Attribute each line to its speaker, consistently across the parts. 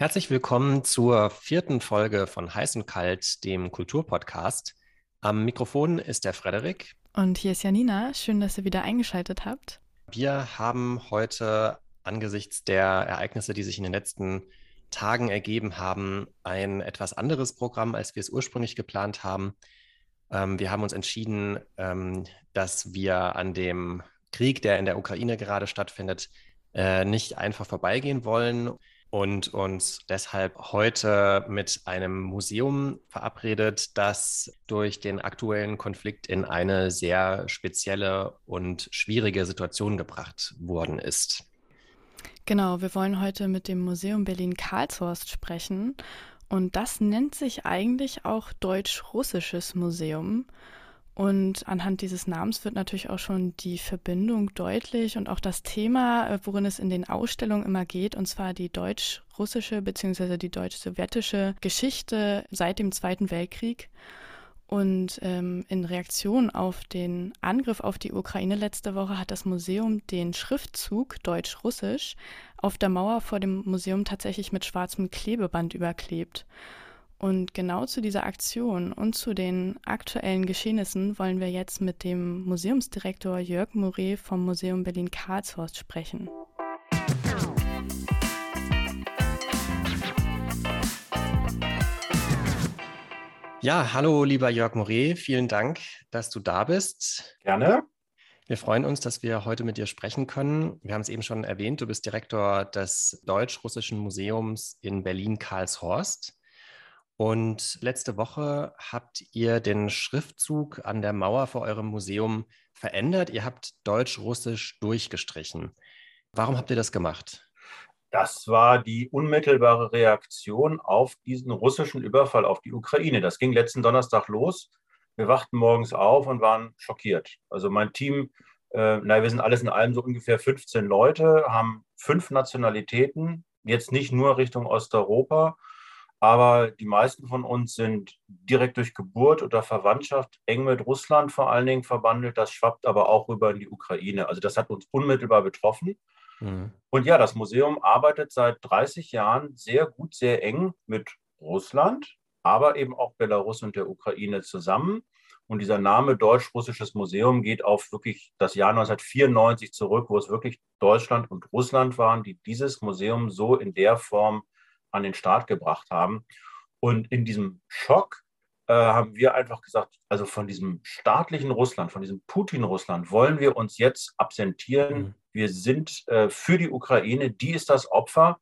Speaker 1: Herzlich willkommen zur vierten Folge von Heiß und Kalt, dem Kulturpodcast. Am Mikrofon ist der Frederik.
Speaker 2: Und hier ist Janina. Schön, dass ihr wieder eingeschaltet habt.
Speaker 1: Wir haben heute angesichts der Ereignisse, die sich in den letzten Tagen ergeben haben, ein etwas anderes Programm, als wir es ursprünglich geplant haben. Ähm, wir haben uns entschieden, ähm, dass wir an dem Krieg, der in der Ukraine gerade stattfindet, äh, nicht einfach vorbeigehen wollen und uns deshalb heute mit einem Museum verabredet, das durch den aktuellen Konflikt in eine sehr spezielle und schwierige Situation gebracht worden ist.
Speaker 2: Genau, wir wollen heute mit dem Museum Berlin-Karlshorst sprechen. Und das nennt sich eigentlich auch Deutsch-Russisches Museum. Und anhand dieses Namens wird natürlich auch schon die Verbindung deutlich und auch das Thema, äh, worin es in den Ausstellungen immer geht, und zwar die deutsch-russische bzw. die deutsch-sowjetische Geschichte seit dem Zweiten Weltkrieg. Und ähm, in Reaktion auf den Angriff auf die Ukraine letzte Woche hat das Museum den Schriftzug Deutsch-Russisch auf der Mauer vor dem Museum tatsächlich mit schwarzem Klebeband überklebt. Und genau zu dieser Aktion und zu den aktuellen Geschehnissen wollen wir jetzt mit dem Museumsdirektor Jörg Moret vom Museum Berlin-Karlshorst sprechen.
Speaker 1: Ja, hallo lieber Jörg Moret, vielen Dank, dass du da bist.
Speaker 3: Gerne.
Speaker 1: Wir freuen uns, dass wir heute mit dir sprechen können. Wir haben es eben schon erwähnt, du bist Direktor des Deutsch-Russischen Museums in Berlin-Karlshorst. Und letzte Woche habt ihr den Schriftzug an der Mauer vor eurem Museum verändert. Ihr habt Deutsch-Russisch durchgestrichen. Warum habt ihr das gemacht?
Speaker 3: Das war die unmittelbare Reaktion auf diesen russischen Überfall auf die Ukraine. Das ging letzten Donnerstag los. Wir wachten morgens auf und waren schockiert. Also mein Team, äh, na, wir sind alles in allem so ungefähr 15 Leute, haben fünf Nationalitäten, jetzt nicht nur Richtung Osteuropa, aber die meisten von uns sind direkt durch Geburt oder Verwandtschaft eng mit Russland vor allen Dingen verbandelt. Das schwappt aber auch rüber in die Ukraine. Also das hat uns unmittelbar betroffen. Mhm. Und ja, das Museum arbeitet seit 30 Jahren sehr gut, sehr eng mit Russland, aber eben auch Belarus und der Ukraine zusammen. Und dieser Name Deutsch-Russisches Museum geht auf wirklich das Jahr 1994 zurück, wo es wirklich Deutschland und Russland waren, die dieses Museum so in der Form an den Start gebracht haben. Und in diesem Schock äh, haben wir einfach gesagt, also von diesem staatlichen Russland, von diesem Putin-Russland wollen wir uns jetzt absentieren. Mhm. Wir sind äh, für die Ukraine, die ist das Opfer.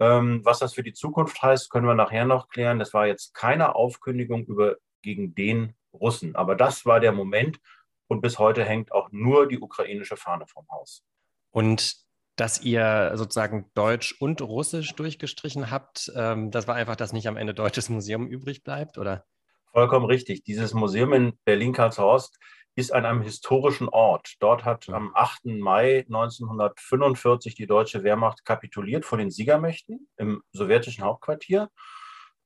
Speaker 3: Ähm, was das für die Zukunft heißt, können wir nachher noch klären. Das war jetzt keine Aufkündigung über, gegen den Russen. Aber das war der Moment. Und bis heute hängt auch nur die ukrainische Fahne vom Haus.
Speaker 1: Und dass ihr sozusagen Deutsch und Russisch durchgestrichen habt. Ähm, das war einfach, dass nicht am Ende deutsches Museum übrig bleibt, oder?
Speaker 3: Vollkommen richtig. Dieses Museum in Berlin-Karlshorst ist an einem historischen Ort. Dort hat ja. am 8. Mai 1945 die deutsche Wehrmacht kapituliert vor den Siegermächten im sowjetischen Hauptquartier.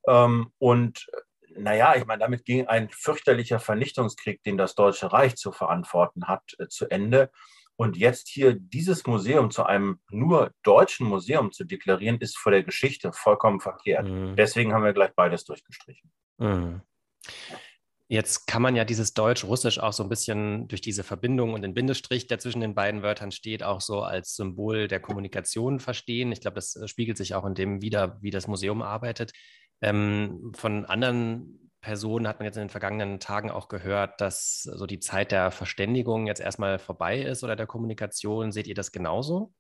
Speaker 3: Ähm, und naja, ich meine, damit ging ein fürchterlicher Vernichtungskrieg, den das Deutsche Reich zu verantworten hat, äh, zu Ende. Und jetzt hier dieses Museum zu einem nur deutschen Museum zu deklarieren, ist vor der Geschichte vollkommen verkehrt. Mhm. Deswegen haben wir gleich beides durchgestrichen. Mhm.
Speaker 1: Jetzt kann man ja dieses Deutsch-Russisch auch so ein bisschen durch diese Verbindung und den Bindestrich, der zwischen den beiden Wörtern steht, auch so als Symbol der Kommunikation verstehen. Ich glaube, das äh, spiegelt sich auch in dem wieder, wie das Museum arbeitet. Ähm, von anderen Personen hat man jetzt in den vergangenen Tagen auch gehört, dass so die Zeit der Verständigung jetzt erstmal vorbei ist oder der Kommunikation. Seht ihr das genauso?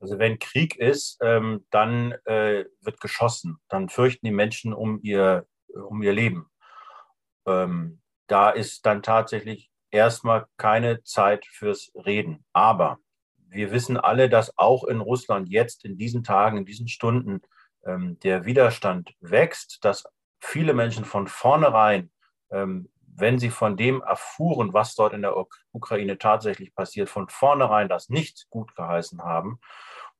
Speaker 3: Also wenn Krieg ist, ähm, dann äh, wird geschossen. Dann fürchten die Menschen um ihr, um ihr Leben. Ähm, da ist dann tatsächlich erstmal keine Zeit fürs Reden. Aber wir wissen alle, dass auch in Russland jetzt in diesen Tagen, in diesen Stunden ähm, der Widerstand wächst, dass viele Menschen von vornherein, ähm, wenn sie von dem erfuhren, was dort in der Ukraine tatsächlich passiert, von vornherein das nicht gut geheißen haben.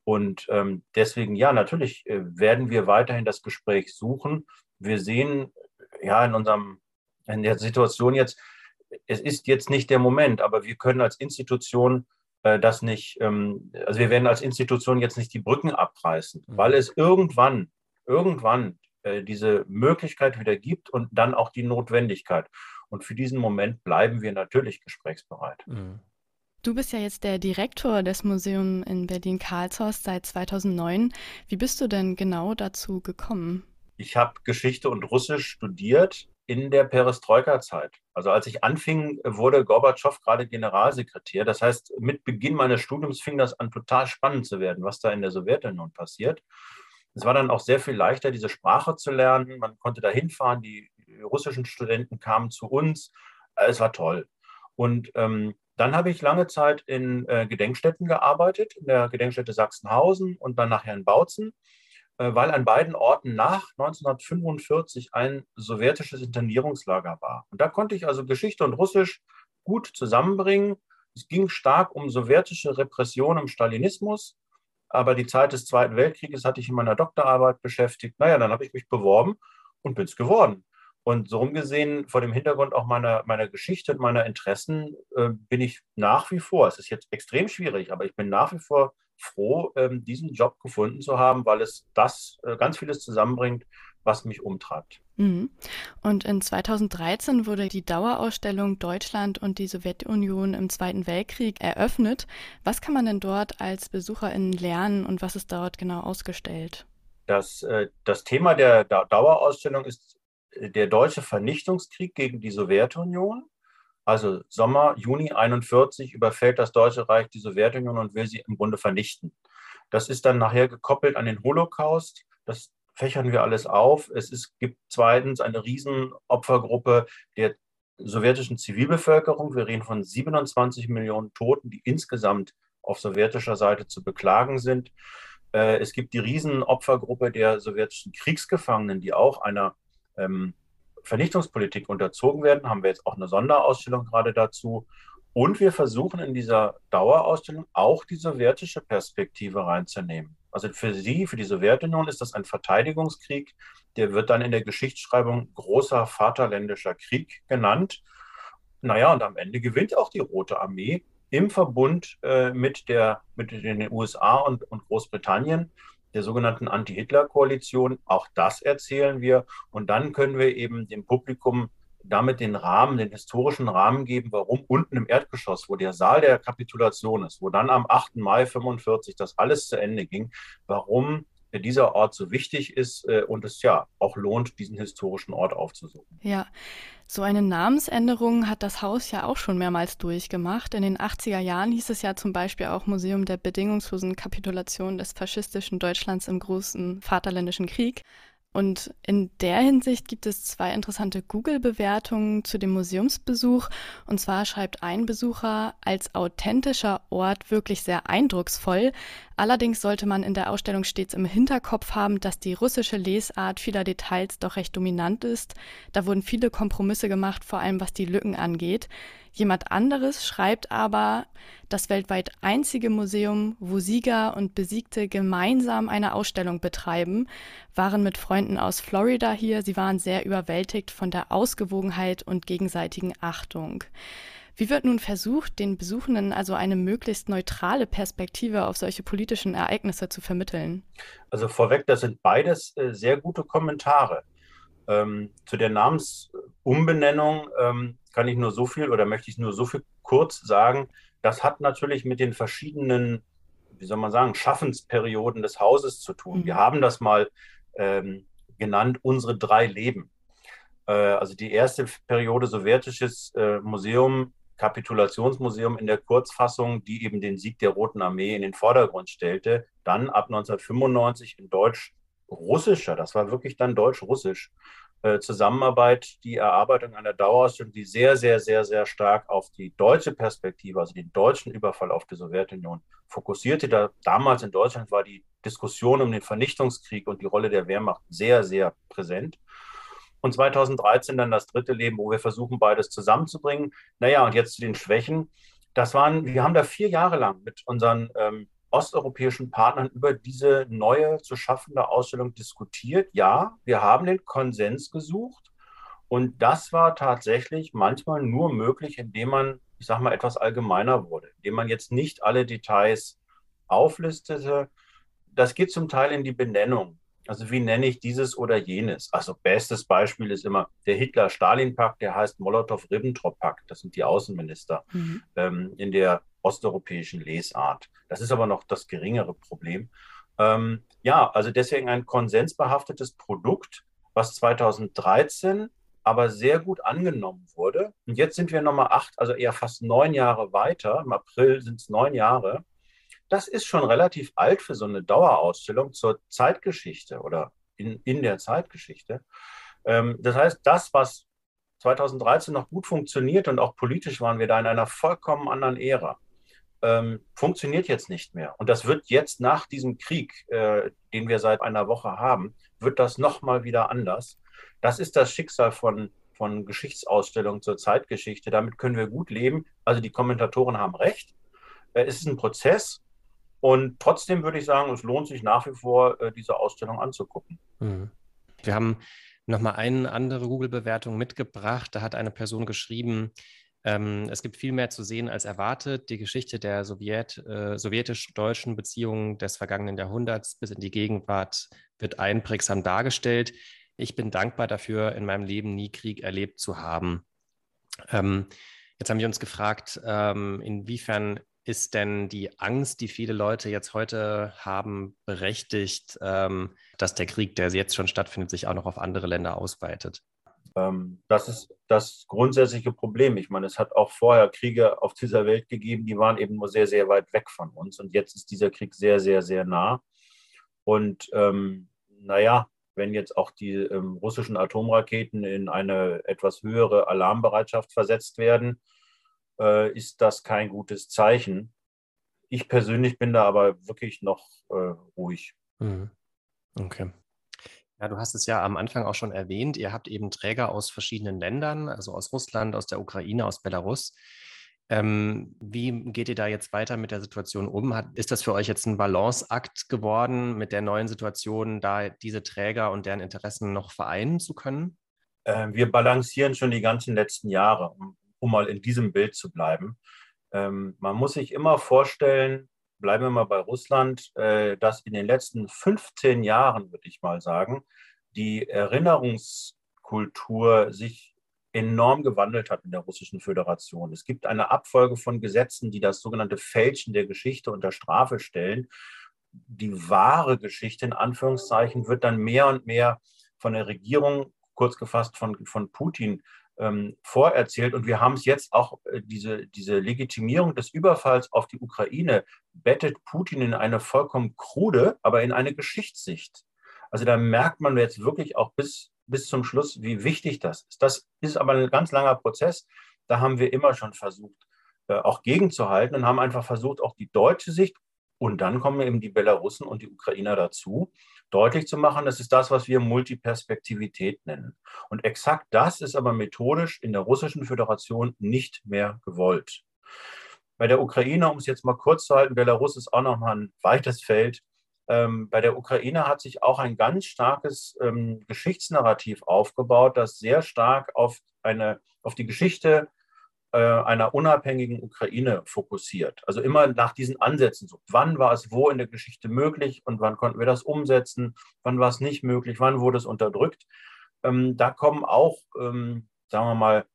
Speaker 3: Und ähm, deswegen, ja, natürlich äh, werden wir weiterhin das Gespräch suchen. Wir sehen ja in unserem, in der Situation jetzt, es ist jetzt nicht der Moment, aber wir können als Institution äh, das nicht, ähm, also wir werden als Institution jetzt nicht die Brücken abreißen, mhm. weil es irgendwann, irgendwann äh, diese Möglichkeit wieder gibt und dann auch die Notwendigkeit. Und für diesen Moment bleiben wir natürlich gesprächsbereit. Mhm.
Speaker 2: Du bist ja jetzt der Direktor des Museums in Berlin-Karlshorst seit 2009. Wie bist du denn genau dazu gekommen?
Speaker 3: Ich habe Geschichte und Russisch studiert in der Perestroika-Zeit. Also als ich anfing, wurde Gorbatschow gerade Generalsekretär. Das heißt, mit Beginn meines Studiums fing das an, total spannend zu werden, was da in der Sowjetunion passiert. Es war dann auch sehr viel leichter, diese Sprache zu lernen. Man konnte da hinfahren, die russischen Studenten kamen zu uns. Es war toll. Und ähm, dann habe ich lange Zeit in äh, Gedenkstätten gearbeitet, in der Gedenkstätte Sachsenhausen und dann nachher in Bautzen, äh, weil an beiden Orten nach 1945 ein sowjetisches Internierungslager war. Und da konnte ich also Geschichte und Russisch gut zusammenbringen. Es ging stark um sowjetische Repression im Stalinismus, aber die Zeit des Zweiten Weltkrieges hatte ich in meiner Doktorarbeit beschäftigt. Naja, dann habe ich mich beworben und bin es geworden. Und so gesehen, vor dem Hintergrund auch meiner, meiner Geschichte und meiner Interessen, äh, bin ich nach wie vor, es ist jetzt extrem schwierig, aber ich bin nach wie vor froh, ähm, diesen Job gefunden zu haben, weil es das äh, ganz vieles zusammenbringt, was mich umtreibt.
Speaker 2: Mhm. Und in 2013 wurde die Dauerausstellung Deutschland und die Sowjetunion im Zweiten Weltkrieg eröffnet. Was kann man denn dort als Besucherin lernen und was ist dort genau ausgestellt?
Speaker 3: Das, äh, das Thema der Dauerausstellung ist der deutsche Vernichtungskrieg gegen die Sowjetunion. Also Sommer, Juni 41 überfällt das Deutsche Reich die Sowjetunion und will sie im Grunde vernichten. Das ist dann nachher gekoppelt an den Holocaust. Das fächern wir alles auf. Es ist, gibt zweitens eine Riesenopfergruppe der sowjetischen Zivilbevölkerung. Wir reden von 27 Millionen Toten, die insgesamt auf sowjetischer Seite zu beklagen sind. Äh, es gibt die Riesenopfergruppe der sowjetischen Kriegsgefangenen, die auch einer ähm, Vernichtungspolitik unterzogen werden, haben wir jetzt auch eine Sonderausstellung gerade dazu. Und wir versuchen in dieser Dauerausstellung auch die sowjetische Perspektive reinzunehmen. Also für Sie, für die Sowjetunion ist das ein Verteidigungskrieg, der wird dann in der Geschichtsschreibung großer Vaterländischer Krieg genannt. Naja, und am Ende gewinnt auch die Rote Armee im Verbund äh, mit, der, mit den USA und, und Großbritannien der sogenannten Anti-Hitler-Koalition. Auch das erzählen wir. Und dann können wir eben dem Publikum damit den Rahmen, den historischen Rahmen geben, warum unten im Erdgeschoss, wo der Saal der Kapitulation ist, wo dann am 8. Mai 45 das alles zu Ende ging, warum dieser Ort so wichtig ist äh, und es ja auch lohnt, diesen historischen Ort aufzusuchen.
Speaker 2: Ja, so eine Namensänderung hat das Haus ja auch schon mehrmals durchgemacht. In den 80er Jahren hieß es ja zum Beispiel auch Museum der bedingungslosen Kapitulation des faschistischen Deutschlands im großen Vaterländischen Krieg. Und in der Hinsicht gibt es zwei interessante Google-Bewertungen zu dem Museumsbesuch. Und zwar schreibt ein Besucher als authentischer Ort wirklich sehr eindrucksvoll. Allerdings sollte man in der Ausstellung stets im Hinterkopf haben, dass die russische Lesart vieler Details doch recht dominant ist. Da wurden viele Kompromisse gemacht, vor allem was die Lücken angeht. Jemand anderes schreibt aber, das weltweit einzige Museum, wo Sieger und Besiegte gemeinsam eine Ausstellung betreiben, waren mit Freunden aus Florida hier. Sie waren sehr überwältigt von der Ausgewogenheit und gegenseitigen Achtung. Wie wird nun versucht, den Besuchenden also eine möglichst neutrale Perspektive auf solche politischen Ereignisse zu vermitteln?
Speaker 3: Also vorweg, das sind beides äh, sehr gute Kommentare. Ähm, zu der Namensumbenennung ähm, kann ich nur so viel oder möchte ich nur so viel kurz sagen. Das hat natürlich mit den verschiedenen, wie soll man sagen, Schaffensperioden des Hauses zu tun. Mhm. Wir haben das mal ähm, genannt, unsere drei Leben. Äh, also die erste Periode sowjetisches äh, Museum, Kapitulationsmuseum in der Kurzfassung, die eben den Sieg der Roten Armee in den Vordergrund stellte. Dann ab 1995 in Deutsch russischer, das war wirklich dann deutsch-russisch, äh, Zusammenarbeit, die Erarbeitung einer Dauerausstellung, die sehr, sehr, sehr, sehr stark auf die deutsche Perspektive, also den deutschen Überfall auf die Sowjetunion fokussierte. Da, damals in Deutschland war die Diskussion um den Vernichtungskrieg und die Rolle der Wehrmacht sehr, sehr präsent. Und 2013 dann das dritte Leben, wo wir versuchen, beides zusammenzubringen. Naja, und jetzt zu den Schwächen. Das waren, wir haben da vier Jahre lang mit unseren ähm, osteuropäischen Partnern über diese neue zu schaffende Ausstellung diskutiert. Ja, wir haben den Konsens gesucht und das war tatsächlich manchmal nur möglich, indem man ich sage mal, etwas allgemeiner wurde, indem man jetzt nicht alle Details auflistete. Das geht zum Teil in die Benennung. Also wie nenne ich dieses oder jenes? Also bestes Beispiel ist immer der Hitler-Stalin-Pakt, der heißt Molotow-Ribbentrop-Pakt. Das sind die Außenminister mhm. ähm, in der osteuropäischen Lesart. Das ist aber noch das geringere Problem. Ähm, ja, also deswegen ein konsensbehaftetes Produkt, was 2013 aber sehr gut angenommen wurde. Und jetzt sind wir nochmal acht, also eher fast neun Jahre weiter. Im April sind es neun Jahre. Das ist schon relativ alt für so eine Dauerausstellung zur Zeitgeschichte oder in, in der Zeitgeschichte. Ähm, das heißt, das, was 2013 noch gut funktioniert und auch politisch waren wir da in einer vollkommen anderen Ära ähm, funktioniert jetzt nicht mehr. Und das wird jetzt nach diesem Krieg, äh, den wir seit einer Woche haben, wird das nochmal wieder anders. Das ist das Schicksal von, von Geschichtsausstellungen zur Zeitgeschichte. Damit können wir gut leben. Also die Kommentatoren haben recht. Äh, es ist ein Prozess. Und trotzdem würde ich sagen, es lohnt sich nach wie vor, äh, diese Ausstellung anzugucken. Mhm.
Speaker 1: Wir haben nochmal eine andere Google-Bewertung mitgebracht. Da hat eine Person geschrieben, ähm, es gibt viel mehr zu sehen als erwartet. Die Geschichte der Sowjet, äh, sowjetisch-deutschen Beziehungen des vergangenen Jahrhunderts bis in die Gegenwart wird einprägsam dargestellt. Ich bin dankbar dafür, in meinem Leben nie Krieg erlebt zu haben. Ähm, jetzt haben wir uns gefragt, ähm, inwiefern ist denn die Angst, die viele Leute jetzt heute haben, berechtigt, ähm, dass der Krieg, der jetzt schon stattfindet, sich auch noch auf andere Länder ausweitet?
Speaker 3: Ähm, das ist das grundsätzliche Problem. Ich meine, es hat auch vorher Kriege auf dieser Welt gegeben, die waren eben nur sehr, sehr weit weg von uns. Und jetzt ist dieser Krieg sehr, sehr, sehr nah. Und ähm, naja, wenn jetzt auch die ähm, russischen Atomraketen in eine etwas höhere Alarmbereitschaft versetzt werden, äh, ist das kein gutes Zeichen. Ich persönlich bin da aber wirklich noch äh, ruhig. Mhm.
Speaker 1: Okay. Ja, du hast es ja am Anfang auch schon erwähnt. Ihr habt eben Träger aus verschiedenen Ländern, also aus Russland, aus der Ukraine, aus Belarus. Ähm, wie geht ihr da jetzt weiter mit der Situation um? Hat, ist das für euch jetzt ein Balanceakt geworden, mit der neuen Situation, da diese Träger und deren Interessen noch vereinen zu können?
Speaker 3: Äh, wir balancieren schon die ganzen letzten Jahre, um, um mal in diesem Bild zu bleiben. Ähm, man muss sich immer vorstellen, bleiben wir mal bei Russland, äh, dass in den letzten 15 Jahren, würde ich mal sagen, die Erinnerungskultur sich enorm gewandelt hat in der Russischen Föderation. Es gibt eine Abfolge von Gesetzen, die das sogenannte Fälschen der Geschichte unter Strafe stellen. Die wahre Geschichte, in Anführungszeichen, wird dann mehr und mehr von der Regierung, kurz gefasst von, von Putin, ähm, vorerzählt. Und wir haben es jetzt auch, äh, diese, diese Legitimierung des Überfalls auf die Ukraine bettet Putin in eine vollkommen krude, aber in eine Geschichtssicht. Also da merkt man jetzt wirklich auch bis, bis zum Schluss, wie wichtig das ist. Das ist aber ein ganz langer Prozess. Da haben wir immer schon versucht, äh, auch gegenzuhalten und haben einfach versucht, auch die deutsche Sicht und dann kommen eben die Belarussen und die Ukrainer dazu, deutlich zu machen, das ist das, was wir Multiperspektivität nennen. Und exakt das ist aber methodisch in der Russischen Föderation nicht mehr gewollt. Bei der Ukraine, um es jetzt mal kurz zu halten, Belarus ist auch nochmal ein weites Feld. Ähm, bei der Ukraine hat sich auch ein ganz starkes ähm, Geschichtsnarrativ aufgebaut, das sehr stark auf, eine, auf die Geschichte einer unabhängigen Ukraine fokussiert. Also immer nach diesen Ansätzen. So, wann war es wo in der Geschichte möglich und wann konnten wir das umsetzen? Wann war es nicht möglich? Wann wurde es unterdrückt? Ähm, da kommen auch, ähm, sagen wir mal,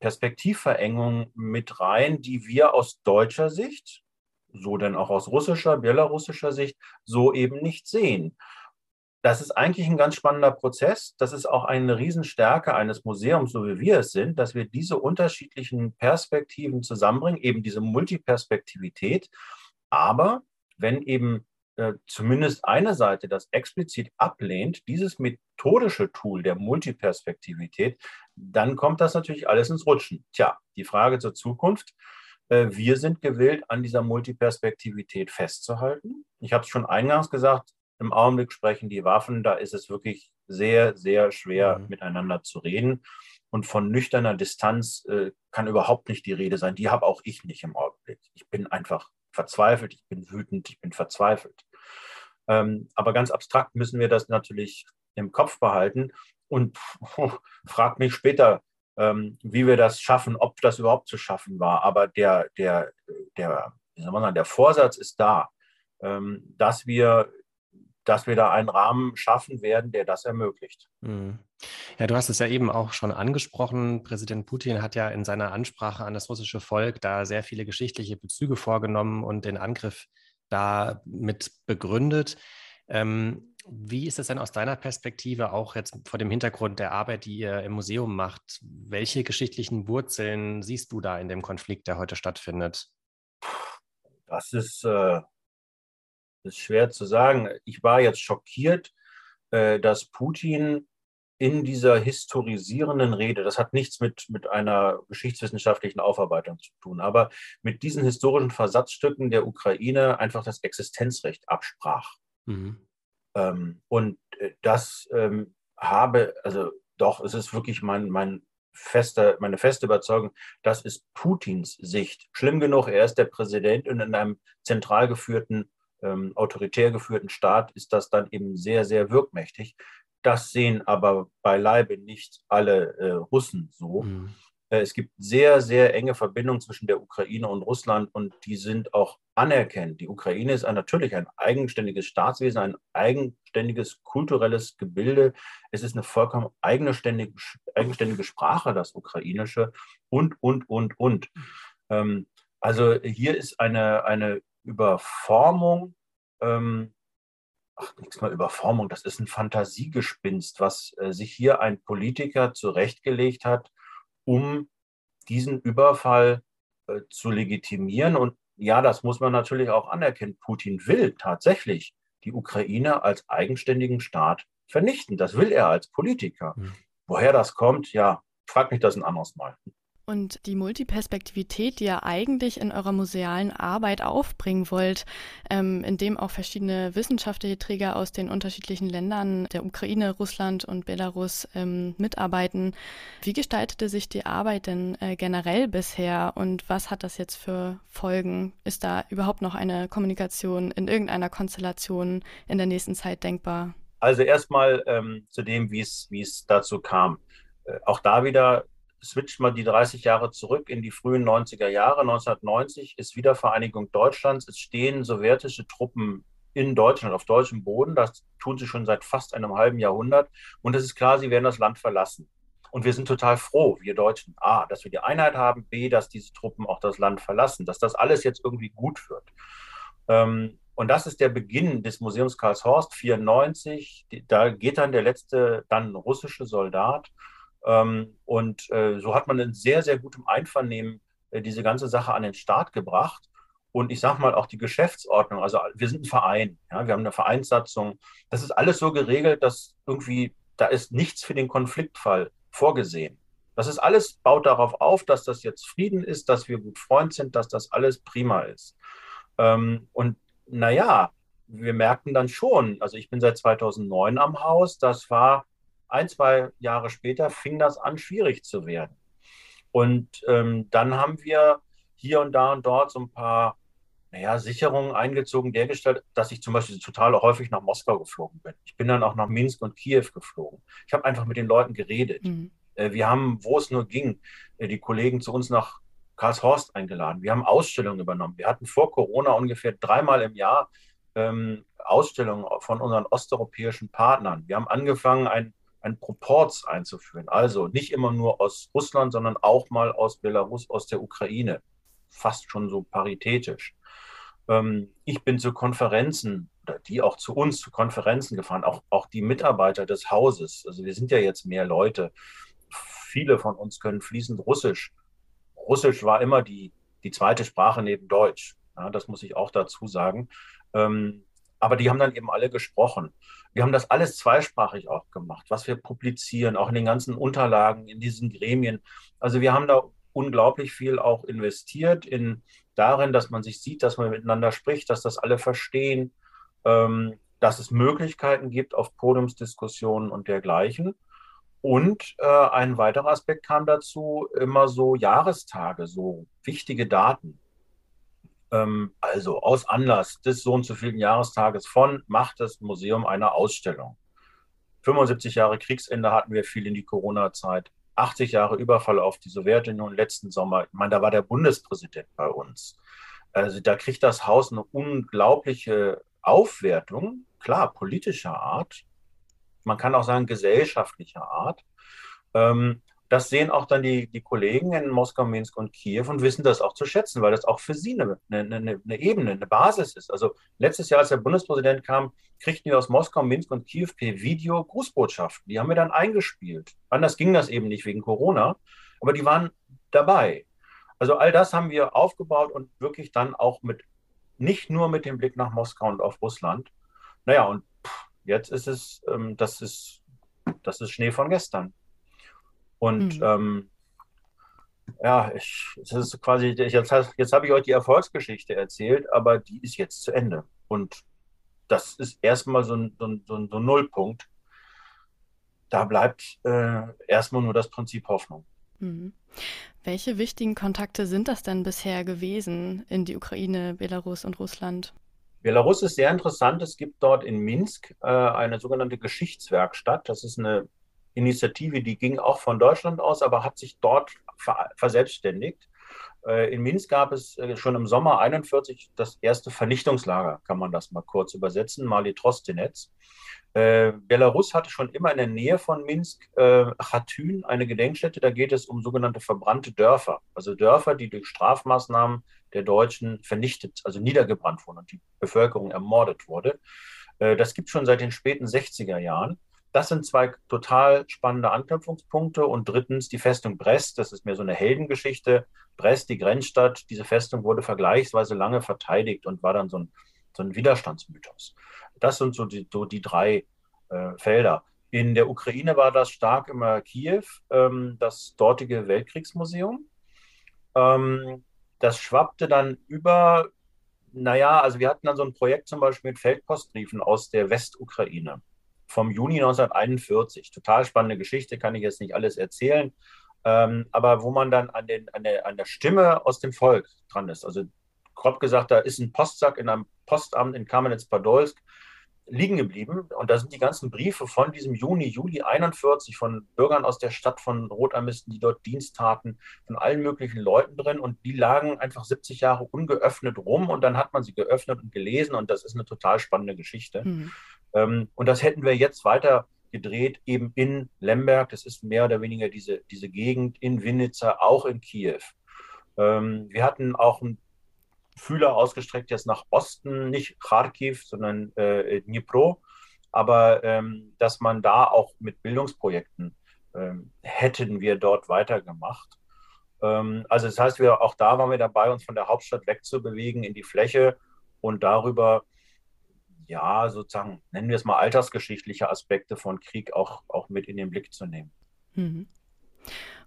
Speaker 3: Perspektivverengungen mit rein, die wir aus deutscher Sicht, so denn auch aus russischer, belarussischer Sicht, so eben nicht sehen das ist eigentlich ein ganz spannender Prozess. Das ist auch eine Riesenstärke eines Museums, so wie wir es sind, dass wir diese unterschiedlichen Perspektiven zusammenbringen, eben diese Multiperspektivität. Aber wenn eben äh, zumindest eine Seite das explizit ablehnt, dieses methodische Tool der Multiperspektivität, dann kommt das natürlich alles ins Rutschen. Tja, die Frage zur Zukunft. Äh, wir sind gewillt, an dieser Multiperspektivität festzuhalten. Ich habe es schon eingangs gesagt, im Augenblick sprechen die Waffen, da ist es wirklich sehr, sehr schwer mhm. miteinander zu reden. Und von nüchterner Distanz äh, kann überhaupt nicht die Rede sein. Die habe auch ich nicht im Augenblick. Ich bin einfach verzweifelt, ich bin wütend, ich bin verzweifelt. Ähm, aber ganz abstrakt müssen wir das natürlich im Kopf behalten. Und oh, frag mich später, ähm, wie wir das schaffen, ob das überhaupt zu schaffen war. Aber der, der, der, wie soll man sagen, der Vorsatz ist da, ähm, dass wir dass wir da einen Rahmen schaffen werden, der das ermöglicht.
Speaker 1: Mhm. Ja, du hast es ja eben auch schon angesprochen. Präsident Putin hat ja in seiner Ansprache an das russische Volk da sehr viele geschichtliche Bezüge vorgenommen und den Angriff da mit begründet. Ähm, wie ist es denn aus deiner Perspektive auch jetzt vor dem Hintergrund der Arbeit, die ihr im Museum macht? Welche geschichtlichen Wurzeln siehst du da in dem Konflikt, der heute stattfindet?
Speaker 3: Das ist, äh, ist schwer zu sagen. Ich war jetzt schockiert, äh, dass Putin in dieser historisierenden Rede, das hat nichts mit, mit einer geschichtswissenschaftlichen Aufarbeitung zu tun, aber mit diesen historischen Versatzstücken der Ukraine einfach das Existenzrecht absprach. Mhm. Ähm, und äh, das ähm, habe, also doch, es ist wirklich mein, mein feste, meine feste Überzeugung, das ist Putins Sicht. Schlimm genug, er ist der Präsident und in einem zentral geführten, ähm, autoritär geführten Staat ist das dann eben sehr, sehr wirkmächtig. Das sehen aber beileibe nicht alle äh, Russen so. Mhm. Äh, es gibt sehr, sehr enge Verbindungen zwischen der Ukraine und Russland und die sind auch anerkennt. Die Ukraine ist ein, natürlich ein eigenständiges Staatswesen, ein eigenständiges kulturelles Gebilde. Es ist eine vollkommen eigenständige, eigenständige Sprache, das Ukrainische und, und, und, und. Ähm, also hier ist eine, eine Überformung, ähm, ach, nichts mal Überformung, das ist ein Fantasiegespinst, was äh, sich hier ein Politiker zurechtgelegt hat, um diesen Überfall äh, zu legitimieren. Und ja, das muss man natürlich auch anerkennen. Putin will tatsächlich die Ukraine als eigenständigen Staat vernichten. Das will er als Politiker. Mhm. Woher das kommt, ja, frag mich das ein anderes Mal.
Speaker 2: Und die Multiperspektivität, die ihr eigentlich in eurer musealen Arbeit aufbringen wollt, ähm, indem auch verschiedene wissenschaftliche Träger aus den unterschiedlichen Ländern der Ukraine, Russland und Belarus ähm, mitarbeiten. Wie gestaltete sich die Arbeit denn äh, generell bisher und was hat das jetzt für Folgen? Ist da überhaupt noch eine Kommunikation in irgendeiner Konstellation in der nächsten Zeit denkbar?
Speaker 3: Also erstmal ähm, zu dem, wie es dazu kam. Äh, auch da wieder switcht mal die 30 Jahre zurück in die frühen 90er Jahre. 1990 ist Wiedervereinigung Deutschlands. Es stehen sowjetische Truppen in Deutschland, auf deutschem Boden. Das tun sie schon seit fast einem halben Jahrhundert. Und es ist klar, sie werden das Land verlassen. Und wir sind total froh, wir Deutschen, A, dass wir die Einheit haben, B, dass diese Truppen auch das Land verlassen, dass das alles jetzt irgendwie gut wird. Ähm, und das ist der Beginn des Museums Karlshorst, 94. Da geht dann der letzte, dann russische Soldat und äh, so hat man in sehr, sehr gutem Einvernehmen äh, diese ganze Sache an den Start gebracht. Und ich sage mal auch die Geschäftsordnung, also wir sind ein Verein, ja, wir haben eine Vereinssatzung. Das ist alles so geregelt, dass irgendwie, da ist nichts für den Konfliktfall vorgesehen. Das ist alles, baut darauf auf, dass das jetzt Frieden ist, dass wir gut Freund sind, dass das alles prima ist. Ähm, und naja, wir merkten dann schon, also ich bin seit 2009 am Haus, das war ein, zwei Jahre später fing das an, schwierig zu werden. Und ähm, dann haben wir hier und da und dort so ein paar naja, Sicherungen eingezogen, dergestellt, dass ich zum Beispiel total häufig nach Moskau geflogen bin. Ich bin dann auch nach Minsk und Kiew geflogen. Ich habe einfach mit den Leuten geredet. Mhm. Äh, wir haben, wo es nur ging, äh, die Kollegen zu uns nach Karlshorst eingeladen. Wir haben Ausstellungen übernommen. Wir hatten vor Corona ungefähr dreimal im Jahr ähm, Ausstellungen von unseren osteuropäischen Partnern. Wir haben angefangen, ein ein Proporz einzuführen. Also nicht immer nur aus Russland, sondern auch mal aus Belarus, aus der Ukraine. Fast schon so paritätisch. Ähm, ich bin zu Konferenzen, oder die auch zu uns zu Konferenzen gefahren, auch, auch die Mitarbeiter des Hauses. Also wir sind ja jetzt mehr Leute. Viele von uns können fließend Russisch. Russisch war immer die, die zweite Sprache neben Deutsch. Ja, das muss ich auch dazu sagen. Ähm, aber die haben dann eben alle gesprochen. Wir haben das alles zweisprachig auch gemacht, was wir publizieren, auch in den ganzen Unterlagen, in diesen Gremien. Also wir haben da unglaublich viel auch investiert in darin, dass man sich sieht, dass man miteinander spricht, dass das alle verstehen, ähm, dass es Möglichkeiten gibt auf Podiumsdiskussionen und dergleichen. Und äh, ein weiterer Aspekt kam dazu, immer so Jahrestage, so wichtige Daten. Ähm, also aus Anlass des so und so vielen Jahrestages von macht das Museum eine Ausstellung. 75 Jahre Kriegsende hatten wir viel in die Corona-Zeit. 80 Jahre Überfall auf die Sowjetunion letzten Sommer. Ich meine, da war der Bundespräsident bei uns. Also da kriegt das Haus eine unglaubliche Aufwertung, klar, politischer Art. Man kann auch sagen, gesellschaftlicher Art. Ähm, das sehen auch dann die, die Kollegen in Moskau, Minsk und Kiew und wissen das auch zu schätzen, weil das auch für sie eine, eine, eine Ebene, eine Basis ist. Also letztes Jahr, als der Bundespräsident kam, kriegten wir aus Moskau, Minsk und Kiew per Video Grußbotschaften. Die haben wir dann eingespielt. Anders ging das eben nicht wegen Corona, aber die waren dabei. Also all das haben wir aufgebaut und wirklich dann auch mit, nicht nur mit dem Blick nach Moskau und auf Russland. Naja, und jetzt ist es, ähm, das ist, das ist Schnee von gestern. Und mhm. ähm, ja, ich, es ist quasi, jetzt, jetzt habe ich euch die Erfolgsgeschichte erzählt, aber die ist jetzt zu Ende. Und das ist erstmal so ein, so ein, so ein, Nullpunkt. Da bleibt äh, erstmal nur das Prinzip Hoffnung.
Speaker 2: Mhm. Welche wichtigen Kontakte sind das denn bisher gewesen in die Ukraine, Belarus und Russland?
Speaker 3: Belarus ist sehr interessant. Es gibt dort in Minsk äh, eine sogenannte Geschichtswerkstatt. Das ist eine Initiative, die ging auch von Deutschland aus, aber hat sich dort ver verselbstständigt. Äh, in Minsk gab es äh, schon im Sommer 41 das erste Vernichtungslager, kann man das mal kurz übersetzen, Mali Trostinetz. Äh, Belarus hatte schon immer in der Nähe von Minsk Chatyn eine Gedenkstätte. Da geht es um sogenannte verbrannte Dörfer, also Dörfer, die durch Strafmaßnahmen der Deutschen vernichtet, also niedergebrannt wurden und die Bevölkerung ermordet wurde. Das gibt es schon seit den späten 60er Jahren. Das sind zwei total spannende Anknüpfungspunkte. Und drittens die Festung Brest. Das ist mehr so eine Heldengeschichte. Brest, die Grenzstadt, diese Festung wurde vergleichsweise lange verteidigt und war dann so ein, so ein Widerstandsmythos. Das sind so die, so die drei äh, Felder. In der Ukraine war das stark immer Kiew, ähm, das dortige Weltkriegsmuseum. Ähm, das schwappte dann über, naja, also wir hatten dann so ein Projekt zum Beispiel mit Feldpostbriefen aus der Westukraine vom Juni 1941. Total spannende Geschichte, kann ich jetzt nicht alles erzählen. Ähm, aber wo man dann an, den, an, der, an der Stimme aus dem Volk dran ist. Also grob gesagt, da ist ein Postsack in einem Postamt in Kamenetz-Podolsk liegen geblieben. Und da sind die ganzen Briefe von diesem Juni, Juli 41 von Bürgern aus der Stadt, von Rotarmisten, die dort Dienst taten, von allen möglichen Leuten drin. Und die lagen einfach 70 Jahre ungeöffnet rum. Und dann hat man sie geöffnet und gelesen. Und das ist eine total spannende Geschichte. Mhm. Ähm, und das hätten wir jetzt weiter gedreht, eben in Lemberg. Das ist mehr oder weniger diese, diese Gegend in Winnica, auch in Kiew. Ähm, wir hatten auch einen Fühler ausgestreckt jetzt nach Osten, nicht Kharkiv, sondern äh, Dnipro. Aber ähm, dass man da auch mit Bildungsprojekten ähm, hätten wir dort weitergemacht. Ähm, also das heißt, wir auch da waren wir dabei, uns von der Hauptstadt wegzubewegen in die Fläche und darüber ja, sozusagen, nennen wir es mal altersgeschichtliche Aspekte von Krieg auch, auch mit in den Blick zu nehmen. Mhm.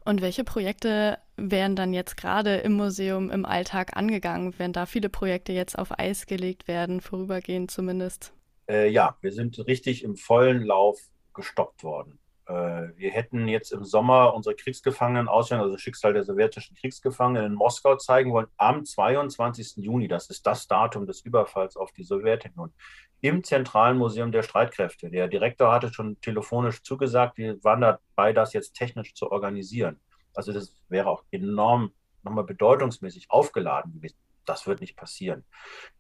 Speaker 2: Und welche Projekte werden dann jetzt gerade im Museum im Alltag angegangen? Werden da viele Projekte jetzt auf Eis gelegt werden, vorübergehend zumindest?
Speaker 3: Äh, ja, wir sind richtig im vollen Lauf gestoppt worden. Äh, wir hätten jetzt im Sommer unsere Kriegsgefangenen-Ausstellung, also Schicksal der sowjetischen Kriegsgefangenen in Moskau zeigen wollen, am 22. Juni. Das ist das Datum des Überfalls auf die Sowjetunion. Im Zentralen Museum der Streitkräfte. Der Direktor hatte schon telefonisch zugesagt, wir waren dabei, das jetzt technisch zu organisieren. Also das wäre auch enorm nochmal bedeutungsmäßig aufgeladen gewesen. Das wird nicht passieren.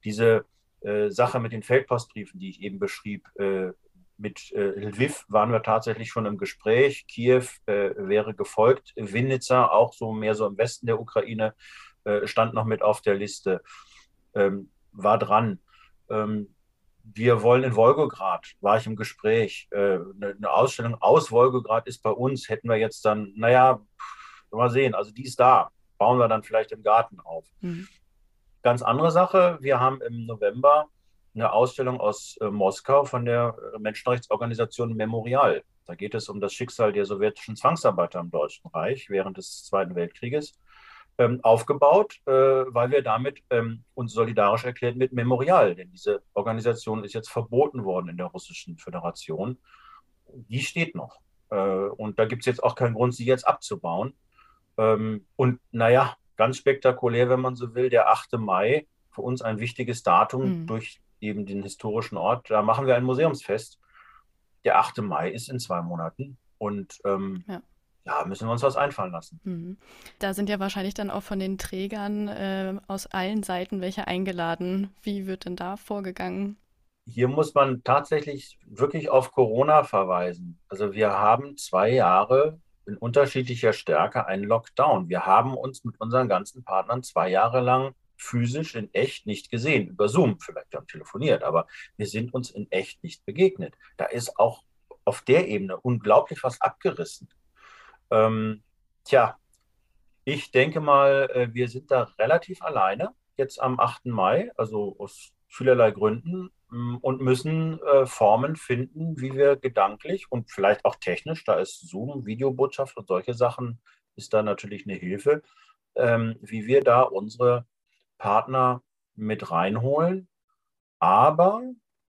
Speaker 3: Diese äh, Sache mit den Feldpostbriefen, die ich eben beschrieb, äh, mit äh, Lviv waren wir tatsächlich schon im Gespräch. Kiew äh, wäre gefolgt. Winnica, auch so mehr so im Westen der Ukraine, äh, stand noch mit auf der Liste, ähm, war dran. Ähm, wir wollen in Wolgograd, war ich im Gespräch. Äh, eine, eine, Ausstellung aus Wolgograd ist bei uns, hätten wir jetzt dann, naja, mal sehen, also die ist da. Bauen wir dann vielleicht im Garten auf. Mhm. Ganz andere Sache, wir haben im November eine Ausstellung aus äh, Moskau von der äh, Menschenrechtsorganisation Memorial. Da geht es um das Schicksal der sowjetischen Zwangsarbeiter im Deutschen Reich während des Zweiten Weltkrieges. Ähm, aufgebaut, äh, weil wir damit ähm, uns solidarisch erklärt mit Memorial, denn diese Organisation ist jetzt verboten worden in der Russischen Föderation. Die steht noch. Äh, und da gibt es jetzt auch keinen Grund, sie jetzt abzubauen. Ähm, und naja, ganz spektakulär, wenn man so will, der 8. Mai, für uns ein wichtiges Datum mhm. durch eben den historischen Ort. Da machen wir ein Museumsfest. Der 8. Mai ist in zwei Monaten. Und ähm, ja. da müssen wir uns was einfallen lassen.
Speaker 2: Mhm. Da sind ja wahrscheinlich dann auch von den Trägern äh, aus allen Seiten welche eingeladen. Wie wird denn da vorgegangen?
Speaker 3: Hier muss man tatsächlich wirklich auf Corona verweisen. Also wir haben zwei Jahre in unterschiedlicher Stärke einen Lockdown. Wir haben uns mit unseren ganzen Partnern zwei Jahre lang physisch in echt nicht gesehen. Über Zoom vielleicht haben telefoniert, aber wir sind uns in echt nicht begegnet. Da ist auch auf der Ebene unglaublich was abgerissen. Ähm, tja, ich denke mal, äh, wir sind da relativ alleine jetzt am 8. Mai, also aus vielerlei Gründen mm, und müssen äh, Formen finden, wie wir gedanklich und vielleicht auch technisch, da ist Zoom, Videobotschaft und solche Sachen, ist da natürlich eine Hilfe, ähm, wie wir da unsere Partner mit reinholen. Aber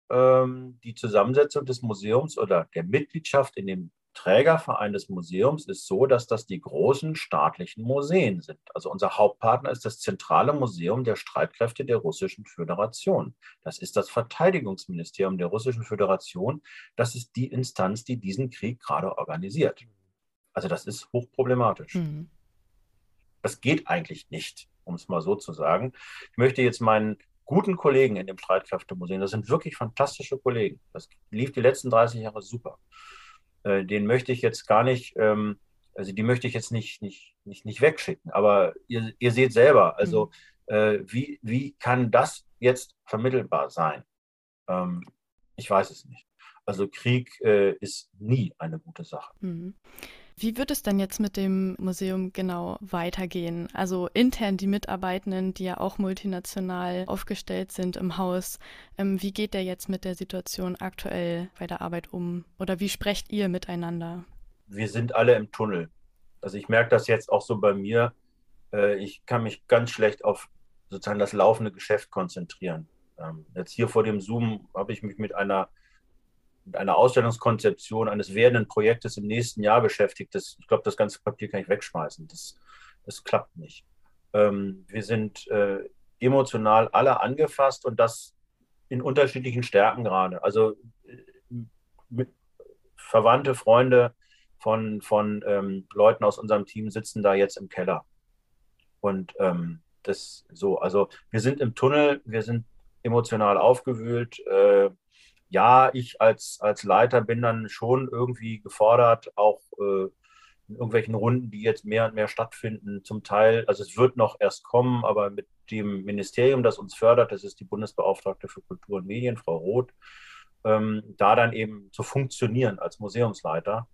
Speaker 3: ähm, die Zusammensetzung des Museums oder der Mitgliedschaft in dem Trägerverein des Museums ist so, dass das die großen staatlichen Museen sind. Also unser Hauptpartner ist das Zentrale Museum der Streitkräfte der Russischen Föderation. Das ist das Verteidigungsministerium der Russischen Föderation. Das ist die Instanz, die diesen Krieg gerade organisiert. Also das ist hochproblematisch. Mhm. Das geht eigentlich nicht, um es mal so zu sagen. Ich möchte jetzt meinen guten Kollegen in dem Streitkräftemuseum, das sind wirklich fantastische Kollegen. Das lief die letzten 30 Jahre super äh, den möchte ich jetzt gar nicht, ähm, also die möchte ich jetzt nicht, nicht, nicht, nicht wegschicken. Aber ihr, ihr seht selber, also mhm. äh, wie, wie kann das jetzt vermittelbar sein? Ähm, ich weiß es nicht. Also Krieg äh, ist nie eine gute Sache.
Speaker 2: Mhm. Wie wird es denn jetzt mit dem Museum genau weitergehen? Also intern die Mitarbeitenden, die ja auch multinational aufgestellt sind im Haus, ähm, wie geht der jetzt mit der Situation aktuell bei der Arbeit um? Oder wie sprecht ihr miteinander?
Speaker 3: Wir sind alle im Tunnel. Also ich merke das jetzt auch so bei mir. Äh, ich kann mich ganz schlecht auf sozusagen das laufende Geschäft konzentrieren. Ähm, jetzt hier vor dem Zoom habe ich mich mit einer mit einer Ausstellungskonzeption eines werdenden Projektes im nächsten Jahr beschäftigt. Das, ich glaube, das ganze Papier kann ich wegschmeißen. Das, das klappt nicht. Ähm, wir sind äh, emotional alle angefasst und das in unterschiedlichen Stärken gerade. Also äh, Verwandte, Freunde von, von ähm, Leuten aus unserem Team sitzen da jetzt im Keller. Und ähm, das so, also wir sind im Tunnel, wir sind emotional aufgewühlt. Äh, ja, ich als, als Leiter bin dann schon irgendwie gefordert, auch äh, in irgendwelchen Runden, die jetzt mehr und mehr stattfinden, zum Teil, also es wird noch erst kommen, aber mit dem Ministerium, das uns fördert, das ist die Bundesbeauftragte für Kultur und Medien, Frau Roth, ähm, da dann eben zu funktionieren als Museumsleiter.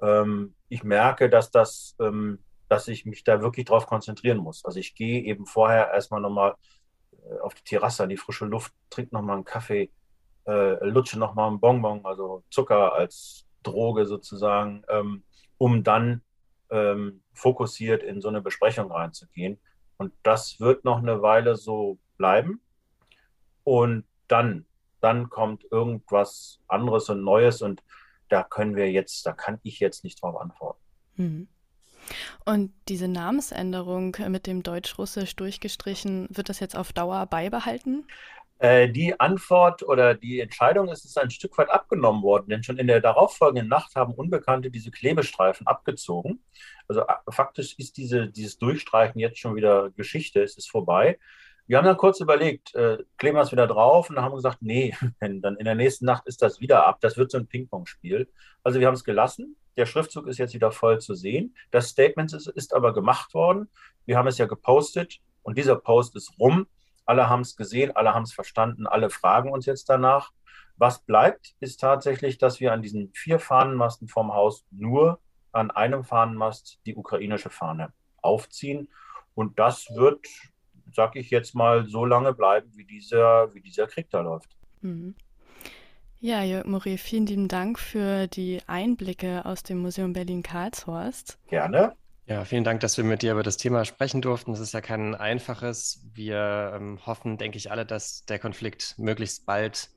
Speaker 3: Ähm, ich merke, dass das, ähm, dass ich mich da wirklich drauf konzentrieren muss. Also ich gehe eben vorher erstmal nochmal äh, auf die Terrasse, an die frische Luft, trinke nochmal einen Kaffee, äh, lutsche nochmal einen Bonbon, also Zucker als Droge sozusagen, ähm, um dann ähm, fokussiert in so eine Besprechung reinzugehen. Und das wird noch eine Weile so bleiben. Und dann, dann kommt irgendwas anderes und Neues und da können wir jetzt, da kann ich jetzt nicht drauf antworten. Mhm.
Speaker 2: Und diese Namensänderung mit dem Deutsch-Russisch durchgestrichen, wird das jetzt auf Dauer beibehalten?
Speaker 3: Äh, die Antwort oder die Entscheidung ist, ist ein Stück weit abgenommen worden, denn schon in der darauffolgenden Nacht haben Unbekannte diese Klebestreifen abgezogen. Also faktisch ist diese, dieses Durchstreichen jetzt schon wieder Geschichte, es ist vorbei. Wir haben dann kurz überlegt, äh, kleben wir es wieder drauf und dann haben gesagt, nee, dann in der nächsten Nacht ist das wieder ab. Das wird so ein Ping-Pong-Spiel. Also wir haben es gelassen. Der Schriftzug ist jetzt wieder voll zu sehen. Das Statement ist, ist aber gemacht worden. Wir haben es ja gepostet und dieser Post ist rum. Alle haben es gesehen, alle haben es verstanden, alle fragen uns jetzt danach. Was bleibt, ist tatsächlich, dass wir an diesen vier Fahnenmasten vom Haus nur an einem Fahnenmast die ukrainische Fahne aufziehen. Und das wird, sag ich jetzt mal, so lange bleiben, wie dieser, wie dieser Krieg da läuft. Mhm.
Speaker 2: Ja, Jörg Murray, vielen lieben Dank für die Einblicke aus dem Museum Berlin-Karlshorst.
Speaker 3: Gerne.
Speaker 1: Ja, vielen Dank, dass wir mit dir über das Thema sprechen durften. Das ist ja kein einfaches. Wir ähm, hoffen, denke ich, alle, dass der Konflikt möglichst bald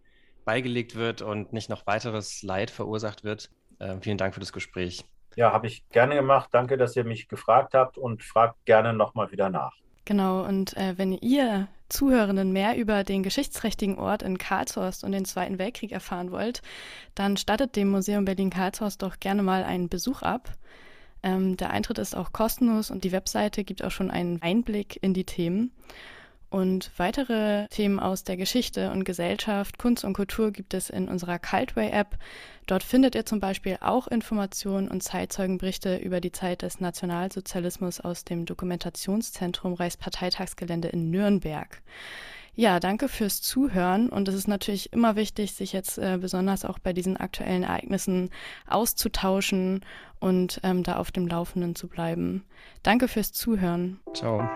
Speaker 1: beigelegt wird und nicht noch weiteres Leid verursacht wird. Ähm, vielen Dank für das Gespräch.
Speaker 3: Ja, habe ich gerne gemacht. Danke, dass ihr mich gefragt habt und fragt gerne nochmal wieder nach.
Speaker 2: Genau, und äh, wenn ihr Zuhörenden mehr über den geschichtsträchtigen Ort in Karlshorst und den Zweiten Weltkrieg erfahren wollt, dann stattet dem Museum Berlin-Karlshorst doch gerne mal einen Besuch ab. Ähm, der Eintritt ist auch kostenlos und die Webseite gibt auch schon einen Einblick in die Themen. Und weitere Themen aus der Geschichte und Gesellschaft, Kunst und Kultur gibt es in unserer Cultway-App. Dort findet ihr zum Beispiel auch Informationen und Zeitzeugenberichte über die Zeit des Nationalsozialismus aus dem Dokumentationszentrum Reichsparteitagsgelände in Nürnberg. Ja, danke fürs Zuhören. Und es ist natürlich immer wichtig, sich jetzt äh, besonders auch bei diesen aktuellen Ereignissen auszutauschen und ähm, da auf dem Laufenden zu bleiben. Danke fürs Zuhören.
Speaker 1: Ciao.